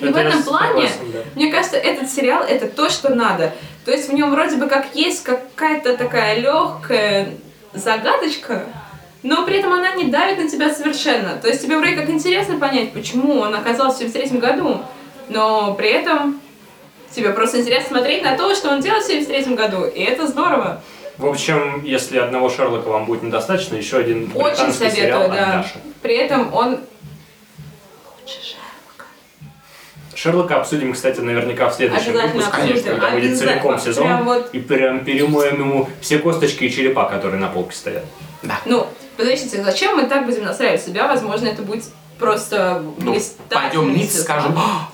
Speaker 3: И в
Speaker 1: Это
Speaker 3: этом
Speaker 1: я
Speaker 3: плане,
Speaker 1: согласен, да.
Speaker 3: мне кажется, этот сериал это то, что надо. То есть в нем вроде бы как есть какая-то такая легкая загадочка, но при этом она не давит на тебя совершенно. То есть тебе вроде как интересно понять, почему он оказался в 73 году, но при этом тебе просто интересно смотреть на то, что он делал в 73 году, и это здорово.
Speaker 1: В общем, если одного Шерлока вам будет недостаточно, еще один
Speaker 3: Очень
Speaker 1: британский сериал
Speaker 3: советую,
Speaker 1: от
Speaker 3: да.
Speaker 1: Даши.
Speaker 3: При этом он лучше Шерлока.
Speaker 1: Обсудим, кстати, наверняка в следующем выпуске,
Speaker 2: конечно,
Speaker 1: когда будет целиком сезон.
Speaker 3: Прям вот
Speaker 1: И прям перемоем ему все косточки и черепа, которые на полке стоят.
Speaker 3: Ну, подождите, зачем мы так будем настраивать себя? Возможно, это будет просто
Speaker 2: Ну, пойдем вниз и
Speaker 3: сезон.
Speaker 2: скажем, «А,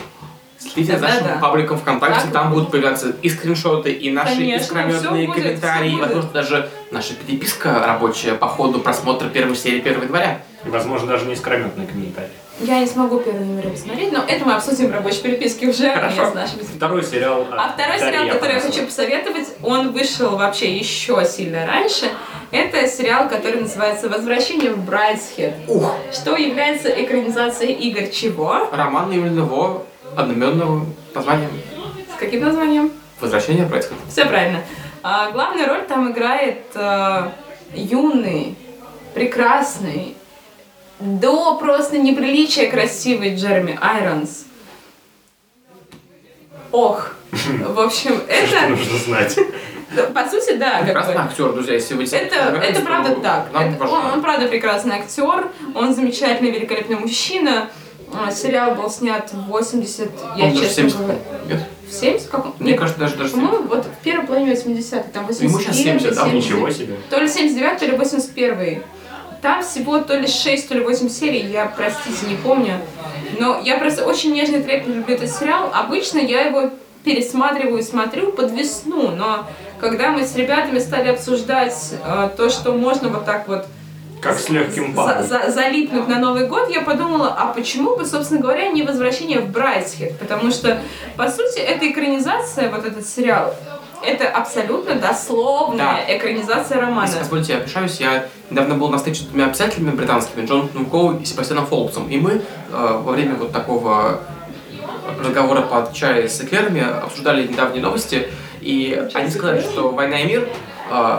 Speaker 2: следите за
Speaker 3: Да,
Speaker 2: нашим
Speaker 3: да.
Speaker 2: пабликом ВКонтакте,
Speaker 3: Так
Speaker 2: там будут появляться и скриншоты, и наши
Speaker 3: Конечно,
Speaker 2: искрометные
Speaker 3: будет,
Speaker 2: комментарии, возможно, даже наша переписка рабочая по ходу просмотра первой серии 1 января.
Speaker 1: И, возможно, даже не искрометные комментарии.
Speaker 3: Я не смогу первый номер посмотреть, но это мы обсудим в рабочей переписке уже
Speaker 2: Хорошо.
Speaker 3: с нашими
Speaker 1: Второй сериал от
Speaker 3: А второй
Speaker 1: Дарьи
Speaker 3: сериал, который я хочу посоветовать, он вышел вообще еще сильно раньше. Это сериал, который называется «Возвращение в Брайтсхед»,
Speaker 2: Ух!
Speaker 3: что является экранизацией игр чего?
Speaker 2: Роман его одноименного названием
Speaker 3: С каким названием?
Speaker 2: «Возвращение происходит».
Speaker 3: Все правильно. А, главную роль там играет а, юный, прекрасный, до просто неприличия красивый Джереми Айронс. Ох. В общем,
Speaker 1: Всё, что
Speaker 3: это,
Speaker 1: нужно знать.
Speaker 3: по сути, да, как
Speaker 2: Прекрасный
Speaker 3: бы.
Speaker 2: актер, друзья, если вы
Speaker 3: Это, это правда так. Это- он, он правда прекрасный актер, он замечательный, великолепный мужчина. А, Сериал был снят в 80, я
Speaker 2: Он
Speaker 3: честно
Speaker 2: 70.
Speaker 3: говорю. В 70? Как он?
Speaker 2: Мне
Speaker 3: Нет,
Speaker 2: кажется, даже, даже 70.
Speaker 3: по-моему, вот в первой половине 80-х, там 81
Speaker 2: Ему сейчас 70, да?
Speaker 1: Ничего себе.
Speaker 3: То ли 79, то ли 81. Там всего то ли 6, то ли 8 серий, я, простите, не помню. Но я просто очень нежно и трепетно люблю этот сериал. Обычно я его пересматриваю и смотрю под весну, но когда мы с ребятами стали обсуждать э, то, что можно вот так вот
Speaker 1: Как с легким
Speaker 3: за-
Speaker 1: паром.
Speaker 3: за- залипнуть на Новый год, я подумала, а почему бы, собственно говоря, не возвращение в Брайтсхед? Потому что, по сути, эта экранизация, вот этот сериал, это абсолютно дословная экранизация романа.
Speaker 2: Если позволите, я опишаюсь. Я недавно был на встрече с двумя писателями британскими, Джонатаном Коу и Себастьяном Фолксом. И мы э, во время вот такого разговора под чай с эклерами обсуждали недавние новости. И
Speaker 3: Чай
Speaker 2: они сказали, что «Война и мир» э,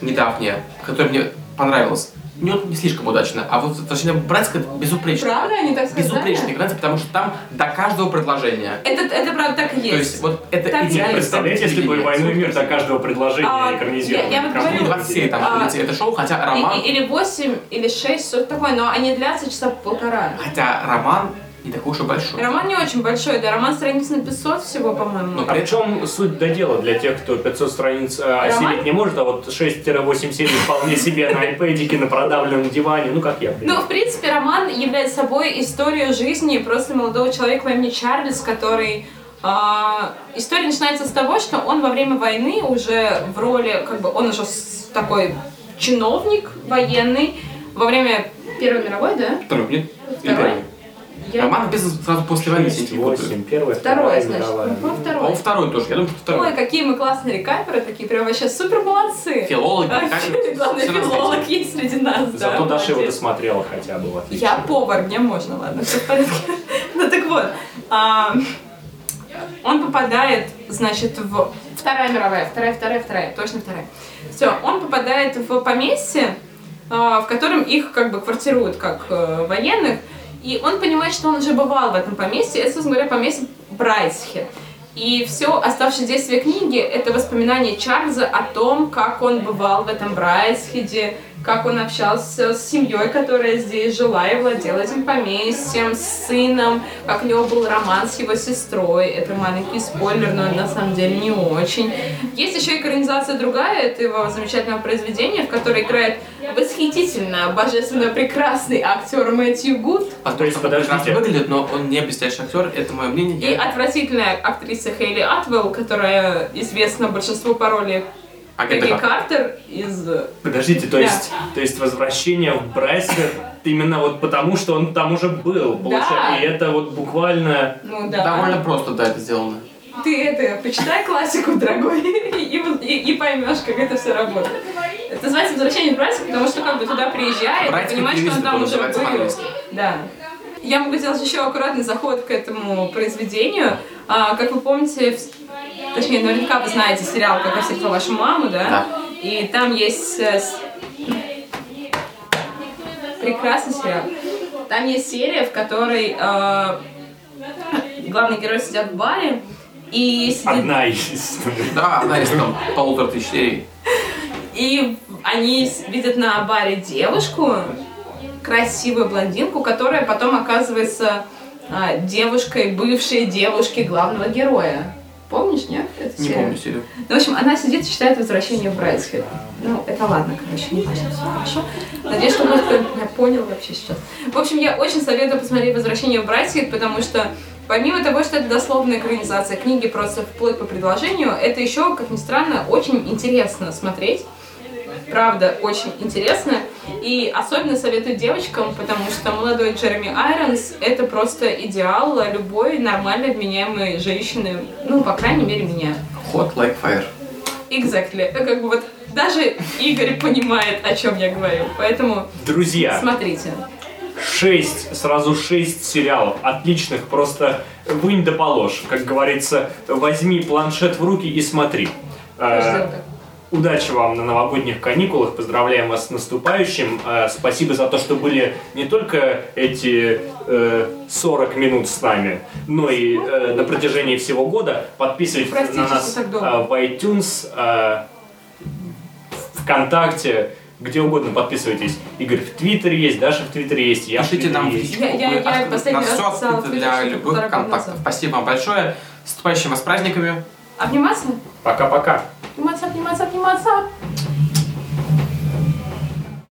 Speaker 2: недавняя, которая мне понравилась, не, не слишком удачно, а вот «Возвращение братское» безупречно.
Speaker 3: Правда, они так сказали?
Speaker 2: Безупречная экранизация, потому что там до каждого предложения.
Speaker 3: Это, это правда так и есть.
Speaker 2: То есть вот это
Speaker 3: Так
Speaker 2: идеально.
Speaker 1: Представляете, если бы «Войну и мир» до каждого предложения
Speaker 3: А,
Speaker 1: экранизировали.
Speaker 3: я- я вот говорю,
Speaker 1: было бы
Speaker 2: 20 серий там
Speaker 3: А,
Speaker 2: это шоу, хотя роман...
Speaker 3: И- и- или 8, или 6, что-то такое, но они длятся часа полтора.
Speaker 2: Хотя роман не такой уж и большой.
Speaker 3: Роман не очень большой, да, роман страниц на 500 всего, по-моему.
Speaker 2: Но
Speaker 1: А в чем суть до дела для тех, кто 500 страниц э, осилить не может, а вот 6-8 серий вполне себе на айпэдике, на продавленном диване, ну как я.
Speaker 3: Ну, в принципе, роман является собой историю жизни просто молодого человека по имени Чарльз, который... а, история начинается с того, что он во время войны уже в роли, как бы, он уже такой чиновник военный. Во время Первой мировой, да?
Speaker 2: Второй, нет?
Speaker 3: Второй? Я-
Speaker 2: Роман написан сразу после войны, если не путаю.
Speaker 1: 8, первая,
Speaker 3: Второй,
Speaker 1: вторая
Speaker 3: значит. Ну, второй.
Speaker 2: По-моему, второй тоже. Я думаю, что второй.
Speaker 3: Ой, какие мы классные рекаперы, такие прям вообще супер молодцы.
Speaker 2: Филологи, свете.
Speaker 3: филолог есть среди нас, да.
Speaker 1: Зато Даша его досмотрела хотя бы.
Speaker 3: Я повар, мне можно, ладно, все в порядке. Ну так вот, а, он попадает, значит, в... Вторая мировая, вторая, вторая, вторая, точно вторая. Все, он попадает в поместье, а, в котором их как бы квартируют как э, военных, и он понимает, что он уже бывал в этом поместье, это, говоря, поместье Брайтсхед. И все оставшее действие книги — это воспоминания Чарльза о том, как он бывал в этом Брайтсхеде, как он общался с семьей, которая здесь жила и владела этим поместьем, с сыном, как у него был роман с его сестрой. Это маленький спойлер, но на самом деле не очень. Есть еще экранизация другая этого замечательного произведения, в которой играет восхитительно, божественно прекрасный актер Мэтью Гуд
Speaker 2: А
Speaker 1: То есть,
Speaker 2: он
Speaker 1: подождите.
Speaker 2: прекрасно выглядит, но он не блестящий актер, это мое мнение.
Speaker 3: и отвратительная актриса Хейли Атвелл, которая известна большинству по
Speaker 2: Агент
Speaker 3: Пегги
Speaker 2: Картер.
Speaker 3: Картер из...
Speaker 1: Подождите, то
Speaker 3: Да.
Speaker 1: есть, то есть возвращение в Брайслер именно вот потому, что он там уже был, получается, и это вот буквально...
Speaker 3: Ну да.
Speaker 2: Довольно просто, да, это сделано.
Speaker 3: Ты это, почитай классику, дорогой, и, и, и поймешь, как это все работает. Это называется «Возвращение в Брайск», потому что как бы туда приезжает, и понимаешь, что он там
Speaker 2: это
Speaker 3: уже был. Да. Я могу сделать еще аккуратный заход к этому произведению. А, как вы помните, в- точнее, наверняка вы знаете сериал «Как я встретила вашу маму», да?
Speaker 2: Да.
Speaker 3: И там есть э, прекрасный сериал. Там есть серия, в которой э, главный герой сидят в баре, и сидит
Speaker 1: Одна из...
Speaker 2: Да, одна из там полутора тысяч серий.
Speaker 3: И они с- видят на баре девушку, красивую блондинку, которая потом оказывается а, девушкой, бывшей девушки главного героя. Помнишь, нет? эту
Speaker 2: Не
Speaker 3: серию?
Speaker 2: помню серию.
Speaker 3: Ну, в общем, она сидит и читает «Возвращение в Брайсхед». Ну, это ладно, короче, не важно, все хорошо. Надеюсь, что может меня понял вообще сейчас. В общем, я очень советую посмотреть «Возвращение в Брайсхед», потому что помимо того, что это дословная экранизация книги просто вплоть по предложению, это еще, как ни странно, очень интересно смотреть. Правда, очень интересно. И особенно советую девочкам, потому что молодой Джереми Айронс — это просто идеал любой нормальной, вменяемой женщины. Ну, по крайней мере, меня.
Speaker 2: Hot like fire.
Speaker 3: Exactly. Э, Как бы вот даже Игорь понимает, о чем я говорю. Поэтому
Speaker 1: Друзья,
Speaker 3: смотрите.
Speaker 1: шесть, сразу шесть сериалов отличных, просто вынь да положь. Как говорится, возьми планшет в руки и смотри. Э,
Speaker 3: Ждём так.
Speaker 1: Удачи вам на новогодних каникулах, поздравляем вас с наступающим. Э, Спасибо за то, что были не только эти э, 40 минут с нами, но и э, на протяжении всего года. Подписывайтесь
Speaker 3: Простите,
Speaker 1: на нас э, в iTunes, э, в ВКонтакте, где угодно подписывайтесь. Игорь в Твиттере есть, Даша в Твиттере есть, я в
Speaker 2: Пишите
Speaker 1: Твиттере
Speaker 2: нам в
Speaker 1: есть.
Speaker 3: Я- я- я
Speaker 2: открыты-
Speaker 3: последний раз
Speaker 2: все
Speaker 3: в
Speaker 2: открыто
Speaker 3: Твиттере,
Speaker 2: для любых контактов.
Speaker 3: назад.
Speaker 2: Спасибо вам большое. С наступающим вас праздниками.
Speaker 3: Обниматься?
Speaker 1: Пока-пока.
Speaker 3: Обниматься, обниматься, обниматься.